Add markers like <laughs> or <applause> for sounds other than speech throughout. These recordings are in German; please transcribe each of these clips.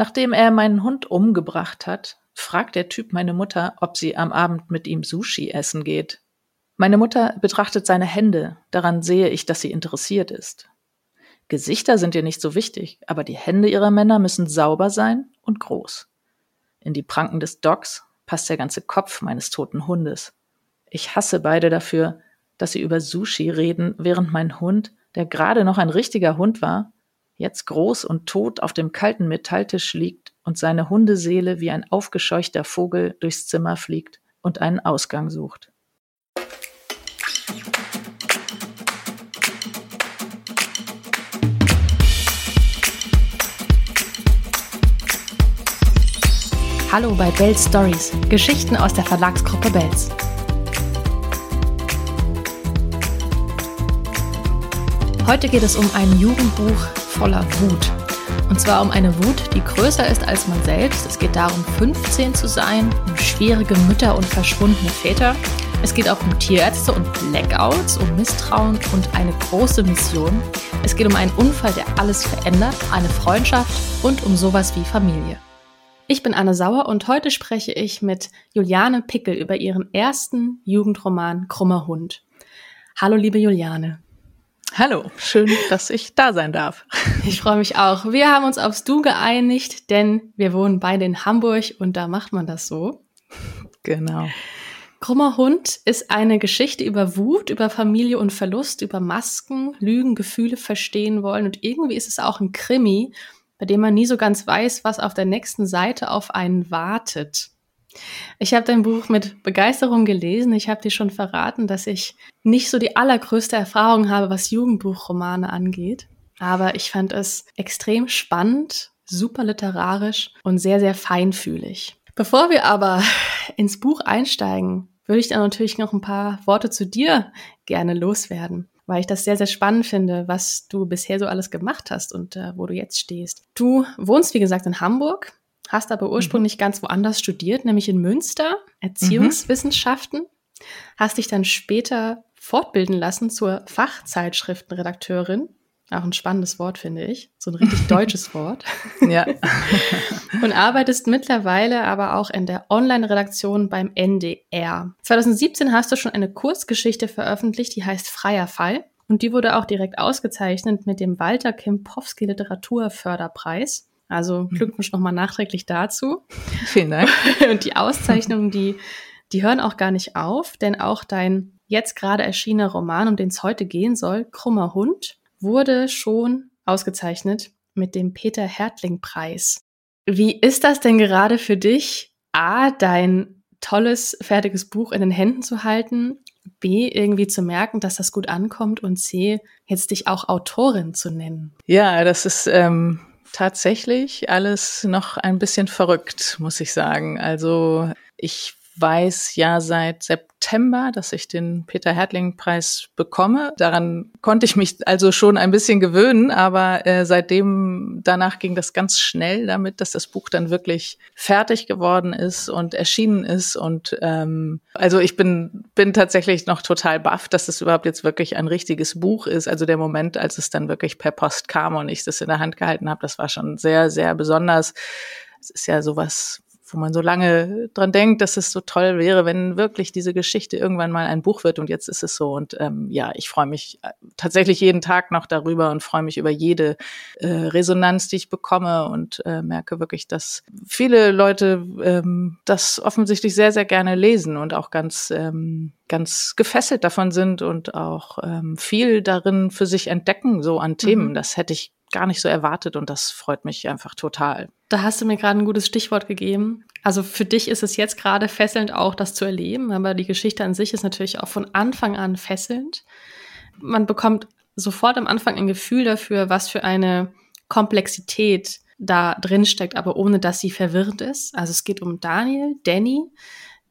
Nachdem er meinen Hund umgebracht hat, fragt der Typ meine Mutter, ob sie am Abend mit ihm Sushi essen geht. Meine Mutter betrachtet seine Hände, daran sehe ich, dass sie interessiert ist. Gesichter sind ihr nicht so wichtig, aber die Hände ihrer Männer müssen sauber sein und groß. In die Pranken des Dogs passt der ganze Kopf meines toten Hundes. Ich hasse beide dafür, dass sie über Sushi reden, während mein Hund, der gerade noch ein richtiger Hund war, jetzt groß und tot auf dem kalten Metalltisch liegt und seine Hundeseele wie ein aufgescheuchter Vogel durchs Zimmer fliegt und einen Ausgang sucht. Hallo bei Bells Stories, Geschichten aus der Verlagsgruppe Bells. Heute geht es um ein Jugendbuch voller Wut. Und zwar um eine Wut, die größer ist als man selbst. Es geht darum, 15 zu sein, um schwierige Mütter und verschwundene Väter. Es geht auch um Tierärzte und Blackouts, um Misstrauen und eine große Mission. Es geht um einen Unfall, der alles verändert, eine Freundschaft und um sowas wie Familie. Ich bin Anne Sauer und heute spreche ich mit Juliane Pickel über ihren ersten Jugendroman Krummer Hund. Hallo, liebe Juliane. Hallo, schön, dass ich da sein darf. Ich freue mich auch. Wir haben uns aufs Du geeinigt, denn wir wohnen beide in Hamburg und da macht man das so. Genau. Krummer Hund ist eine Geschichte über Wut, über Familie und Verlust, über Masken, Lügen, Gefühle verstehen wollen und irgendwie ist es auch ein Krimi, bei dem man nie so ganz weiß, was auf der nächsten Seite auf einen wartet. Ich habe dein Buch mit Begeisterung gelesen. Ich habe dir schon verraten, dass ich nicht so die allergrößte Erfahrung habe, was Jugendbuchromane angeht. Aber ich fand es extrem spannend, super literarisch und sehr, sehr feinfühlig. Bevor wir aber ins Buch einsteigen, würde ich dann natürlich noch ein paar Worte zu dir gerne loswerden weil ich das sehr, sehr spannend finde, was du bisher so alles gemacht hast und äh, wo du jetzt stehst. Du wohnst, wie gesagt, in Hamburg, hast aber ursprünglich mhm. ganz woanders studiert, nämlich in Münster, Erziehungswissenschaften, mhm. hast dich dann später fortbilden lassen zur Fachzeitschriftenredakteurin auch ein spannendes Wort, finde ich. So ein richtig <laughs> deutsches Wort. Ja. <laughs> Und arbeitest mittlerweile aber auch in der Online-Redaktion beim NDR. 2017 hast du schon eine Kurzgeschichte veröffentlicht, die heißt Freier Fall. Und die wurde auch direkt ausgezeichnet mit dem Walter Kempowski Literaturförderpreis. Also mhm. Glückwunsch nochmal nachträglich dazu. Vielen Dank. <laughs> Und die Auszeichnungen, die, die hören auch gar nicht auf, denn auch dein jetzt gerade erschienener Roman, um den es heute gehen soll, Krummer Hund, wurde schon ausgezeichnet mit dem Peter Hertling Preis. Wie ist das denn gerade für dich, A, dein tolles, fertiges Buch in den Händen zu halten, B, irgendwie zu merken, dass das gut ankommt und C, jetzt dich auch Autorin zu nennen? Ja, das ist ähm, tatsächlich alles noch ein bisschen verrückt, muss ich sagen. Also ich weiß ja seit September, dass ich den Peter Hertling-Preis bekomme. Daran konnte ich mich also schon ein bisschen gewöhnen, aber äh, seitdem danach ging das ganz schnell damit, dass das Buch dann wirklich fertig geworden ist und erschienen ist. Und ähm, also ich bin, bin tatsächlich noch total baff, dass es überhaupt jetzt wirklich ein richtiges Buch ist. Also der Moment, als es dann wirklich per Post kam und ich das in der Hand gehalten habe, das war schon sehr, sehr besonders. Es ist ja sowas wo man so lange dran denkt, dass es so toll wäre, wenn wirklich diese Geschichte irgendwann mal ein Buch wird. Und jetzt ist es so. Und ähm, ja, ich freue mich äh, tatsächlich jeden Tag noch darüber und freue mich über jede äh, Resonanz, die ich bekomme und äh, merke wirklich, dass viele Leute ähm, das offensichtlich sehr, sehr gerne lesen und auch ganz ähm, ganz gefesselt davon sind und auch ähm, viel darin für sich entdecken, so an Themen. Mhm. Das hätte ich gar nicht so erwartet und das freut mich einfach total. Da hast du mir gerade ein gutes Stichwort gegeben. Also für dich ist es jetzt gerade fesselnd auch, das zu erleben, aber die Geschichte an sich ist natürlich auch von Anfang an fesselnd. Man bekommt sofort am Anfang ein Gefühl dafür, was für eine Komplexität da drin steckt, aber ohne dass sie verwirrend ist. Also es geht um Daniel, Danny,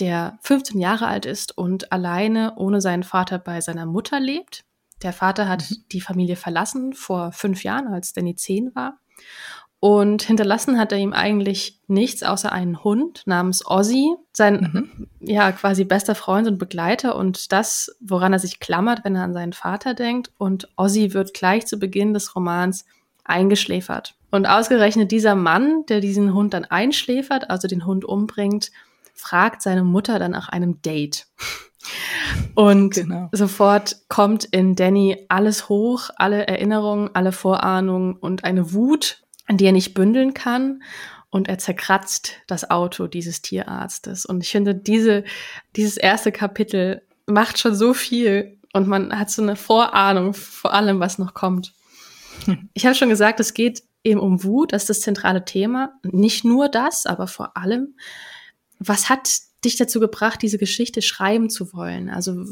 der 15 Jahre alt ist und alleine ohne seinen Vater bei seiner Mutter lebt. Der Vater hat mhm. die Familie verlassen vor fünf Jahren, als Danny zehn war. Und hinterlassen hat er ihm eigentlich nichts außer einen Hund namens Ozzy, sein mhm. ja quasi bester Freund und Begleiter und das, woran er sich klammert, wenn er an seinen Vater denkt. Und Ozzy wird gleich zu Beginn des Romans eingeschläfert. Und ausgerechnet dieser Mann, der diesen Hund dann einschläfert, also den Hund umbringt, fragt seine Mutter dann nach einem Date. Und genau. sofort kommt in Danny alles hoch, alle Erinnerungen, alle Vorahnungen und eine Wut, an die er nicht bündeln kann. Und er zerkratzt das Auto dieses Tierarztes. Und ich finde, diese, dieses erste Kapitel macht schon so viel und man hat so eine Vorahnung vor allem, was noch kommt. <laughs> Ich habe schon gesagt, es geht eben um Wut, das ist das zentrale Thema. Nicht nur das, aber vor allem, was hat dich dazu gebracht, diese Geschichte schreiben zu wollen? Also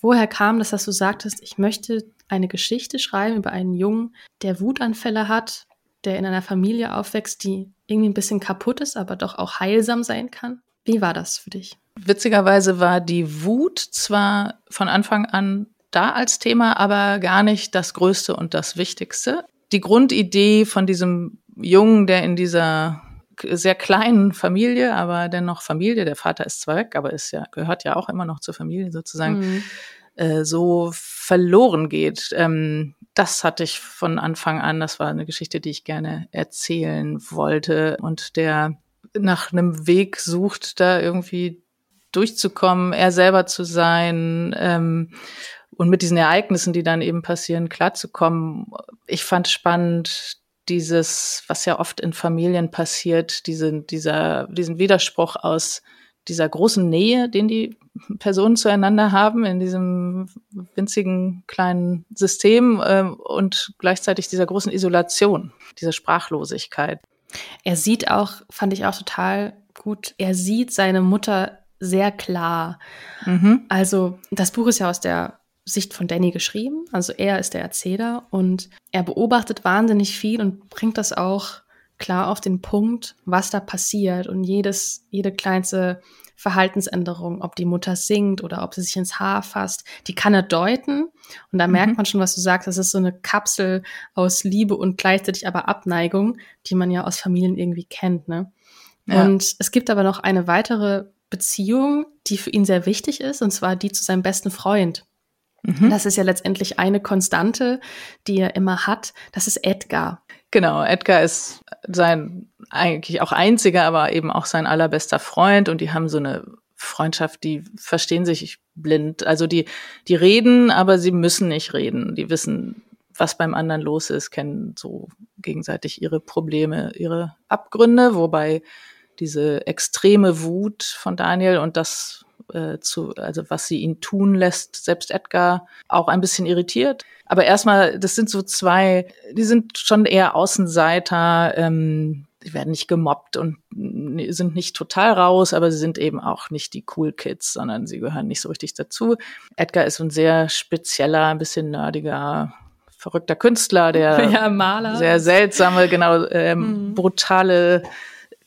woher kam das, dass du sagtest, ich möchte eine Geschichte schreiben über einen Jungen, der Wutanfälle hat, der in einer Familie aufwächst, die irgendwie ein bisschen kaputt ist, aber doch auch heilsam sein kann? Wie war das für dich? Witzigerweise war die Wut zwar von Anfang an da als Thema, aber gar nicht das Größte und das Wichtigste. Die Grundidee von diesem Jungen, der in dieser sehr kleinen Familie, aber dennoch Familie, der Vater ist zwar weg, aber ist ja, gehört ja auch immer noch zur Familie sozusagen, mhm. äh, so verloren geht. Ähm, das hatte ich von Anfang an, das war eine Geschichte, die ich gerne erzählen wollte und der nach einem Weg sucht, da irgendwie durchzukommen, er selber zu sein ähm, und mit diesen Ereignissen, die dann eben passieren, klarzukommen. Ich fand spannend dieses, was ja oft in Familien passiert, diese, dieser, diesen Widerspruch aus dieser großen Nähe, den die Personen zueinander haben in diesem winzigen kleinen System äh, und gleichzeitig dieser großen Isolation, dieser Sprachlosigkeit. Er sieht auch, fand ich auch total gut, er sieht seine Mutter sehr klar. Mhm. Also das Buch ist ja aus der Sicht von Danny geschrieben. Also er ist der Erzähler und er beobachtet wahnsinnig viel und bringt das auch klar auf den Punkt, was da passiert und jedes, jede kleinste Verhaltensänderung, ob die Mutter singt oder ob sie sich ins Haar fasst, die kann er deuten. Und da mhm. merkt man schon, was du sagst, das ist so eine Kapsel aus Liebe und gleichzeitig aber Abneigung, die man ja aus Familien irgendwie kennt. Ne? Ja. Und es gibt aber noch eine weitere Beziehung, die für ihn sehr wichtig ist, und zwar die zu seinem besten Freund. Mhm. Das ist ja letztendlich eine Konstante, die er immer hat. Das ist Edgar. Genau, Edgar ist sein eigentlich auch einziger, aber eben auch sein allerbester Freund und die haben so eine Freundschaft, die verstehen sich blind. Also die, die reden, aber sie müssen nicht reden. Die wissen, was beim anderen los ist, kennen so gegenseitig ihre Probleme, ihre Abgründe, wobei diese extreme Wut von Daniel und das äh, zu, also was sie ihn tun lässt, selbst Edgar auch ein bisschen irritiert. Aber erstmal, das sind so zwei, die sind schon eher Außenseiter, ähm, die werden nicht gemobbt und sind nicht total raus, aber sie sind eben auch nicht die Cool Kids, sondern sie gehören nicht so richtig dazu. Edgar ist ein sehr spezieller, ein bisschen nerdiger, verrückter Künstler, der <laughs> ja, Maler. sehr seltsame, genau, ähm, mhm. brutale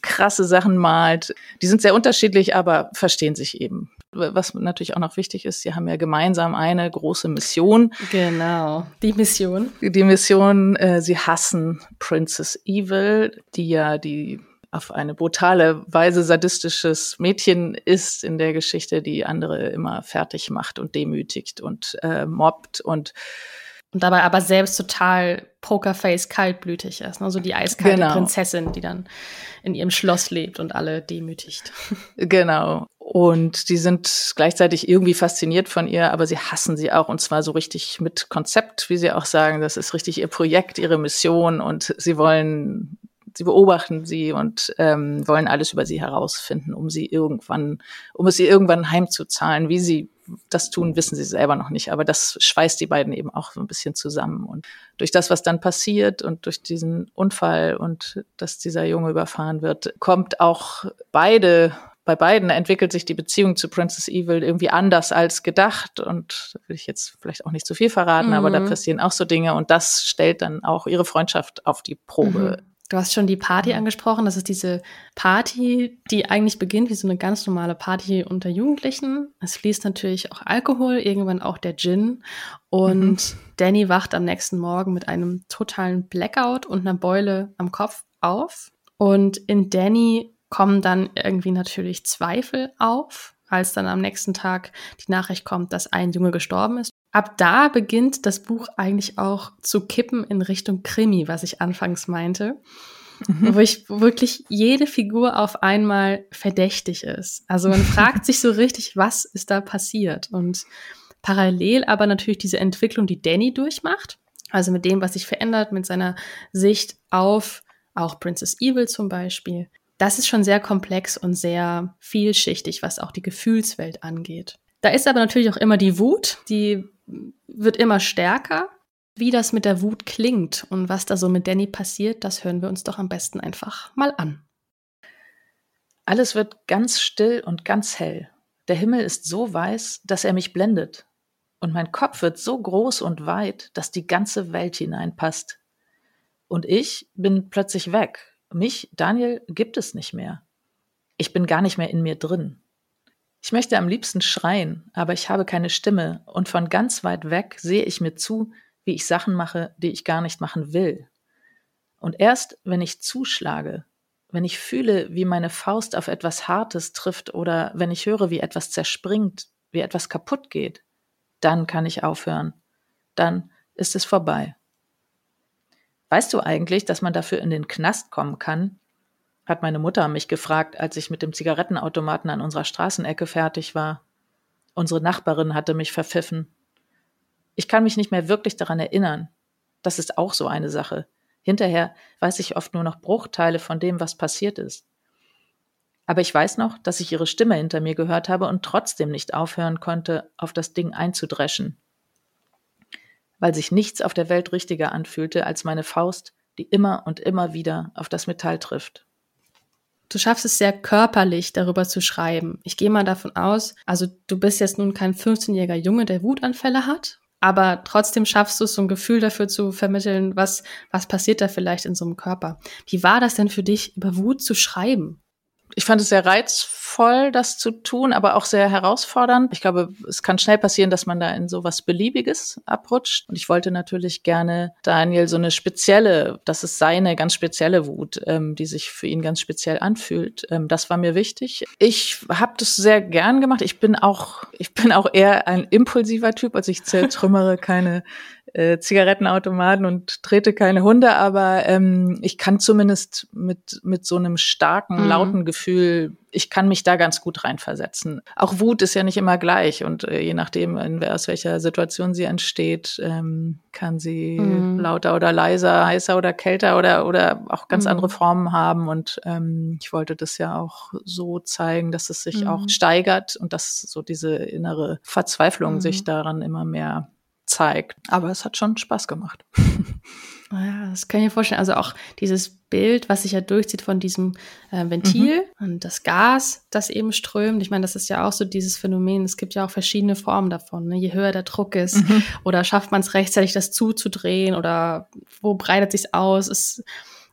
krasse Sachen malt. Die sind sehr unterschiedlich, aber verstehen sich eben. Was natürlich auch noch wichtig ist, sie haben ja gemeinsam eine große Mission. Genau, die Mission. Die Mission, äh, sie hassen Princess Evil, die ja die auf eine brutale Weise sadistisches Mädchen ist in der Geschichte, die andere immer fertig macht und demütigt und äh, mobbt und und dabei aber selbst total Pokerface kaltblütig ist. Ne? So die eiskalte genau. Prinzessin, die dann in ihrem Schloss lebt und alle demütigt. <laughs> Genau. Und die sind gleichzeitig irgendwie fasziniert von ihr, aber sie hassen sie auch und zwar so richtig mit Konzept, wie sie auch sagen. Das ist richtig ihr Projekt, ihre Mission und sie wollen sie beobachten sie und ähm, wollen alles über sie herausfinden, um sie irgendwann, um es ihr irgendwann heimzuzahlen. Wie sie das tun, wissen sie selber noch nicht. Aber das schweißt die beiden eben auch so ein bisschen zusammen. Und durch das, was dann passiert und durch diesen Unfall und dass dieser Junge überfahren wird, kommt auch beide bei beiden entwickelt sich die Beziehung zu Princess Evil irgendwie anders als gedacht. Und da will ich jetzt vielleicht auch nicht zu viel verraten, mhm. aber da mhm. passieren auch so Dinge. Und das stellt dann auch ihre Freundschaft auf die Probe. Mhm. Du hast schon die Party mhm. angesprochen. Das ist diese Party, die eigentlich beginnt wie so eine ganz normale Party unter Jugendlichen. Es fließt natürlich auch Alkohol, irgendwann auch der Gin. Und mhm. Danny wacht am nächsten Morgen mit einem totalen Blackout und einer Beule am Kopf auf. Und in Danny kommen dann irgendwie natürlich Zweifel auf, als dann am nächsten Tag die Nachricht kommt, dass ein Junge gestorben ist. Ab da beginnt das Buch eigentlich auch zu kippen in Richtung Krimi, was ich anfangs meinte. Mhm. Wo ich wirklich jede Figur auf einmal verdächtig ist. Also man <laughs> fragt sich so richtig, was ist da passiert? Und parallel aber natürlich diese Entwicklung, die Danny durchmacht. Also mit dem, was sich verändert, mit seiner Sicht auf auch Princess Evil zum Beispiel. Das ist schon sehr komplex und sehr vielschichtig, was auch die Gefühlswelt angeht. Da ist aber natürlich auch immer die Wut, die wird immer stärker. Wie das mit der Wut klingt und was da so mit Danny passiert, das hören wir uns doch am besten einfach mal an. Alles wird ganz still und ganz hell. Der Himmel ist so weiß, dass er mich blendet. Und mein Kopf wird so groß und weit, dass die ganze Welt hineinpasst. Und ich bin plötzlich weg. Mich, Daniel, gibt es nicht mehr. Ich bin gar nicht mehr in mir drin. Ich möchte am liebsten schreien, aber ich habe keine Stimme und von ganz weit weg sehe ich mir zu, wie ich Sachen mache, die ich gar nicht machen will. Und erst wenn ich zuschlage, wenn ich fühle, wie meine Faust auf etwas Hartes trifft oder wenn ich höre, wie etwas zerspringt, wie etwas kaputt geht, dann kann ich aufhören. Dann ist es vorbei. Weißt du eigentlich, dass man dafür in den Knast kommen kann, hat meine Mutter mich gefragt, als ich mit dem Zigarettenautomaten an unserer Straßenecke fertig war. Unsere Nachbarin hatte mich verpfiffen. Ich kann mich nicht mehr wirklich daran erinnern. Das ist auch so eine Sache. Hinterher weiß ich oft nur noch Bruchteile von dem, was passiert ist. Aber ich weiß noch, dass ich ihre Stimme hinter mir gehört habe und trotzdem nicht aufhören konnte, auf das Ding einzudreschen. Weil sich nichts auf der Welt richtiger anfühlte als meine Faust, die immer und immer wieder auf das Metall trifft. Du schaffst es sehr körperlich, darüber zu schreiben. Ich gehe mal davon aus, also du bist jetzt nun kein 15-jähriger Junge, der Wutanfälle hat, aber trotzdem schaffst du es, so ein Gefühl dafür zu vermitteln, was, was passiert da vielleicht in so einem Körper. Wie war das denn für dich, über Wut zu schreiben? Ich fand es sehr reizvoll, das zu tun, aber auch sehr herausfordernd. Ich glaube, es kann schnell passieren, dass man da in so was Beliebiges abrutscht. Und ich wollte natürlich gerne Daniel so eine spezielle, das ist seine ganz spezielle Wut, ähm, die sich für ihn ganz speziell anfühlt. Ähm, das war mir wichtig. Ich habe das sehr gern gemacht. Ich bin auch, ich bin auch eher ein impulsiver Typ, also ich zertrümmere keine äh, Zigarettenautomaten und trete keine Hunde, aber ähm, ich kann zumindest mit, mit so einem starken, mhm. lauten Gefühl, ich kann mich da ganz gut reinversetzen. Auch Wut ist ja nicht immer gleich und äh, je nachdem, in, aus welcher Situation sie entsteht, ähm, kann sie mhm. lauter oder leiser, heißer oder kälter oder, oder auch ganz mhm. andere Formen haben. Und ähm, ich wollte das ja auch so zeigen, dass es sich auch mhm. steigert und dass so diese innere Verzweiflung sich mhm. daran immer mehr zeigt. Aber es hat schon Spaß gemacht. <laughs> Ja, das kann ich mir vorstellen. Also auch dieses Bild, was sich ja durchzieht von diesem äh, Ventil mhm. und das Gas, das eben strömt. Ich meine, das ist ja auch so dieses Phänomen. Es gibt ja auch verschiedene Formen davon. Ne? Je höher der Druck ist mhm. oder schafft man es rechtzeitig, das zuzudrehen oder wo breitet sich aus? Es,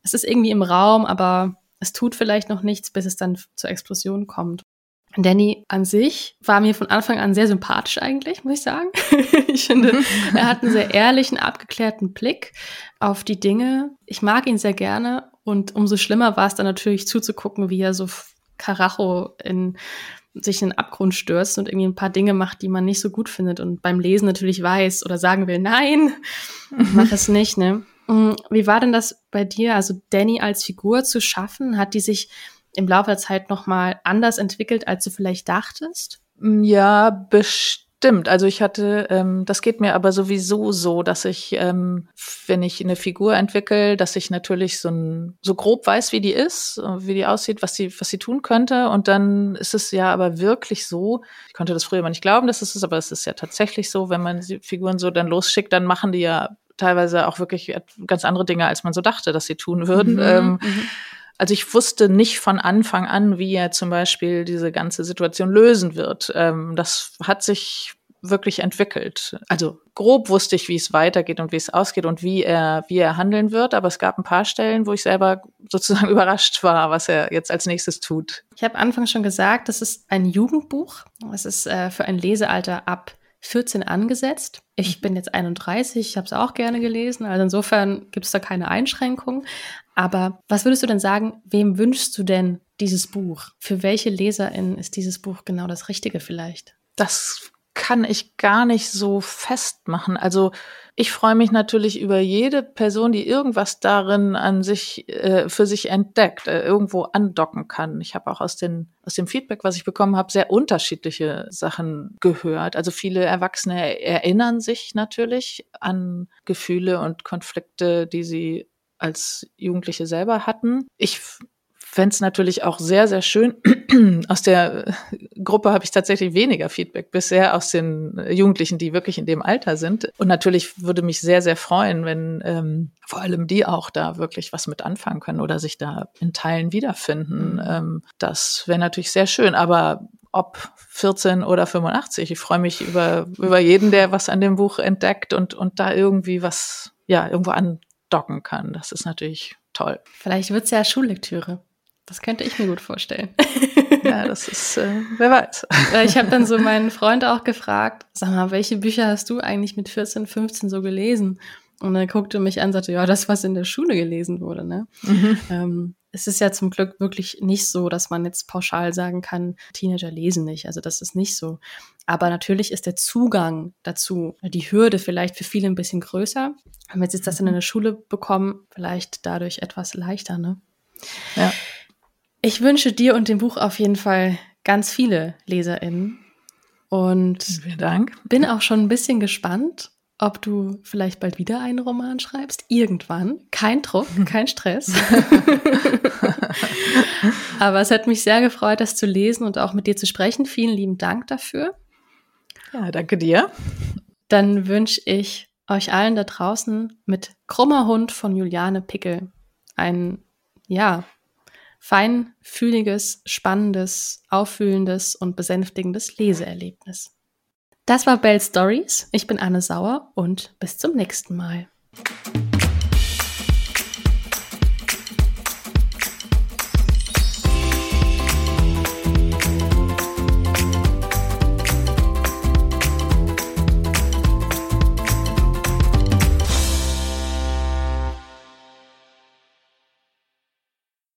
es ist irgendwie im Raum, aber es tut vielleicht noch nichts, bis es dann zur Explosion kommt. Danny an sich war mir von Anfang an sehr sympathisch eigentlich, muss ich sagen. <laughs> ich finde, mhm. er hat einen sehr ehrlichen, abgeklärten Blick auf die Dinge. Ich mag ihn sehr gerne und umso schlimmer war es dann natürlich zuzugucken, wie er so Karacho in sich in den Abgrund stürzt und irgendwie ein paar Dinge macht, die man nicht so gut findet und beim Lesen natürlich weiß oder sagen will, nein, mach es nicht, ne? Mm, wie war denn das bei dir, also Danny als Figur zu schaffen? Hat die sich im Laufe der Zeit nochmal anders entwickelt, als du vielleicht dachtest? Mm, ja, bestimmt. Also ich hatte, ähm, das geht mir aber sowieso so, dass ich, ähm, wenn ich eine Figur entwickle, dass ich natürlich so, ein, so grob weiß, wie die ist, wie die aussieht, was sie, was sie tun könnte. Und dann ist es ja aber wirklich so, ich konnte das früher mal nicht glauben, dass es ist, aber es ist ja tatsächlich so, wenn man die Figuren so dann losschickt, dann machen die ja teilweise auch wirklich ganz andere Dinge, als man so dachte, dass sie tun würden. Mhm, ähm, mhm. Also ich wusste nicht von Anfang an, wie er zum Beispiel diese ganze Situation lösen wird. Ähm, das hat sich wirklich entwickelt. Also grob wusste ich, wie es weitergeht und wie es ausgeht und wie er, wie er handeln wird. Aber es gab ein paar Stellen, wo ich selber sozusagen <laughs> überrascht war, was er jetzt als nächstes tut. Ich habe anfangs schon gesagt, das ist ein Jugendbuch. Es ist äh, für ein Lesealter ab 14 angesetzt. Ich mhm. bin jetzt 31, ich habe es auch gerne gelesen, also insofern gibt es da keine Einschränkungen. Aber was würdest du denn sagen, wem wünschst du denn dieses Buch? Für welche Leserin ist dieses Buch genau das Richtige vielleicht? Das kann ich gar nicht so festmachen. Also ich freue mich natürlich über jede Person, die irgendwas darin an sich äh, für sich entdeckt, äh, irgendwo andocken kann. Ich habe auch aus, den, aus dem Feedback, was ich bekommen habe, sehr unterschiedliche Sachen gehört. Also viele Erwachsene erinnern sich natürlich an Gefühle und Konflikte, die sie als Jugendliche selber hatten. Ich fände es natürlich auch sehr, sehr schön. <clears throat> aus der Gruppe habe ich tatsächlich weniger Feedback bisher aus den Jugendlichen, die wirklich in dem Alter sind. Und natürlich würde mich sehr, sehr freuen, wenn ähm, vor allem die auch da wirklich was mit anfangen können oder sich da in Teilen wiederfinden. Mhm. Ähm, das wäre natürlich sehr schön. Aber ob 14 oder 85, ich freue mich über, über jeden, der was an dem Buch entdeckt und, und da irgendwie was, ja, irgendwo andocken kann. Das ist natürlich toll. Vielleicht wird es ja Schullektüre. Das könnte ich mir gut vorstellen. <laughs> Ja, das ist, äh, wer weiß. Ich habe dann so meinen Freund auch gefragt, sag mal, welche Bücher hast du eigentlich mit 14, 15 so gelesen? Und er guckte mich an und sagte, ja, das, was in der Schule gelesen wurde. Ne? Mhm. Ähm, es ist ja zum Glück wirklich nicht so, dass man jetzt pauschal sagen kann, Teenager lesen nicht. Also das ist nicht so. Aber natürlich ist der Zugang dazu, die Hürde vielleicht für viele ein bisschen größer. Wenn wir jetzt das in der Schule bekommen, vielleicht dadurch etwas leichter. Ne? Ja. Ich wünsche dir und dem Buch auf jeden Fall ganz viele LeserInnen. Und Vielen Dank. bin auch schon ein bisschen gespannt, ob du vielleicht bald wieder einen Roman schreibst. Irgendwann. Kein Druck, <laughs> kein Stress. Aber es hat mich sehr gefreut, das zu lesen und auch mit dir zu sprechen. Vielen lieben Dank dafür. Ja, danke dir. Dann wünsche ich euch allen da draußen mit Krummer Hund von Juliane Pickel ein, ja, feinfühliges, spannendes, auffühlendes und besänftigendes Leseerlebnis. Das war Bell Stories. Ich bin Anne Sauer und bis zum nächsten Mal.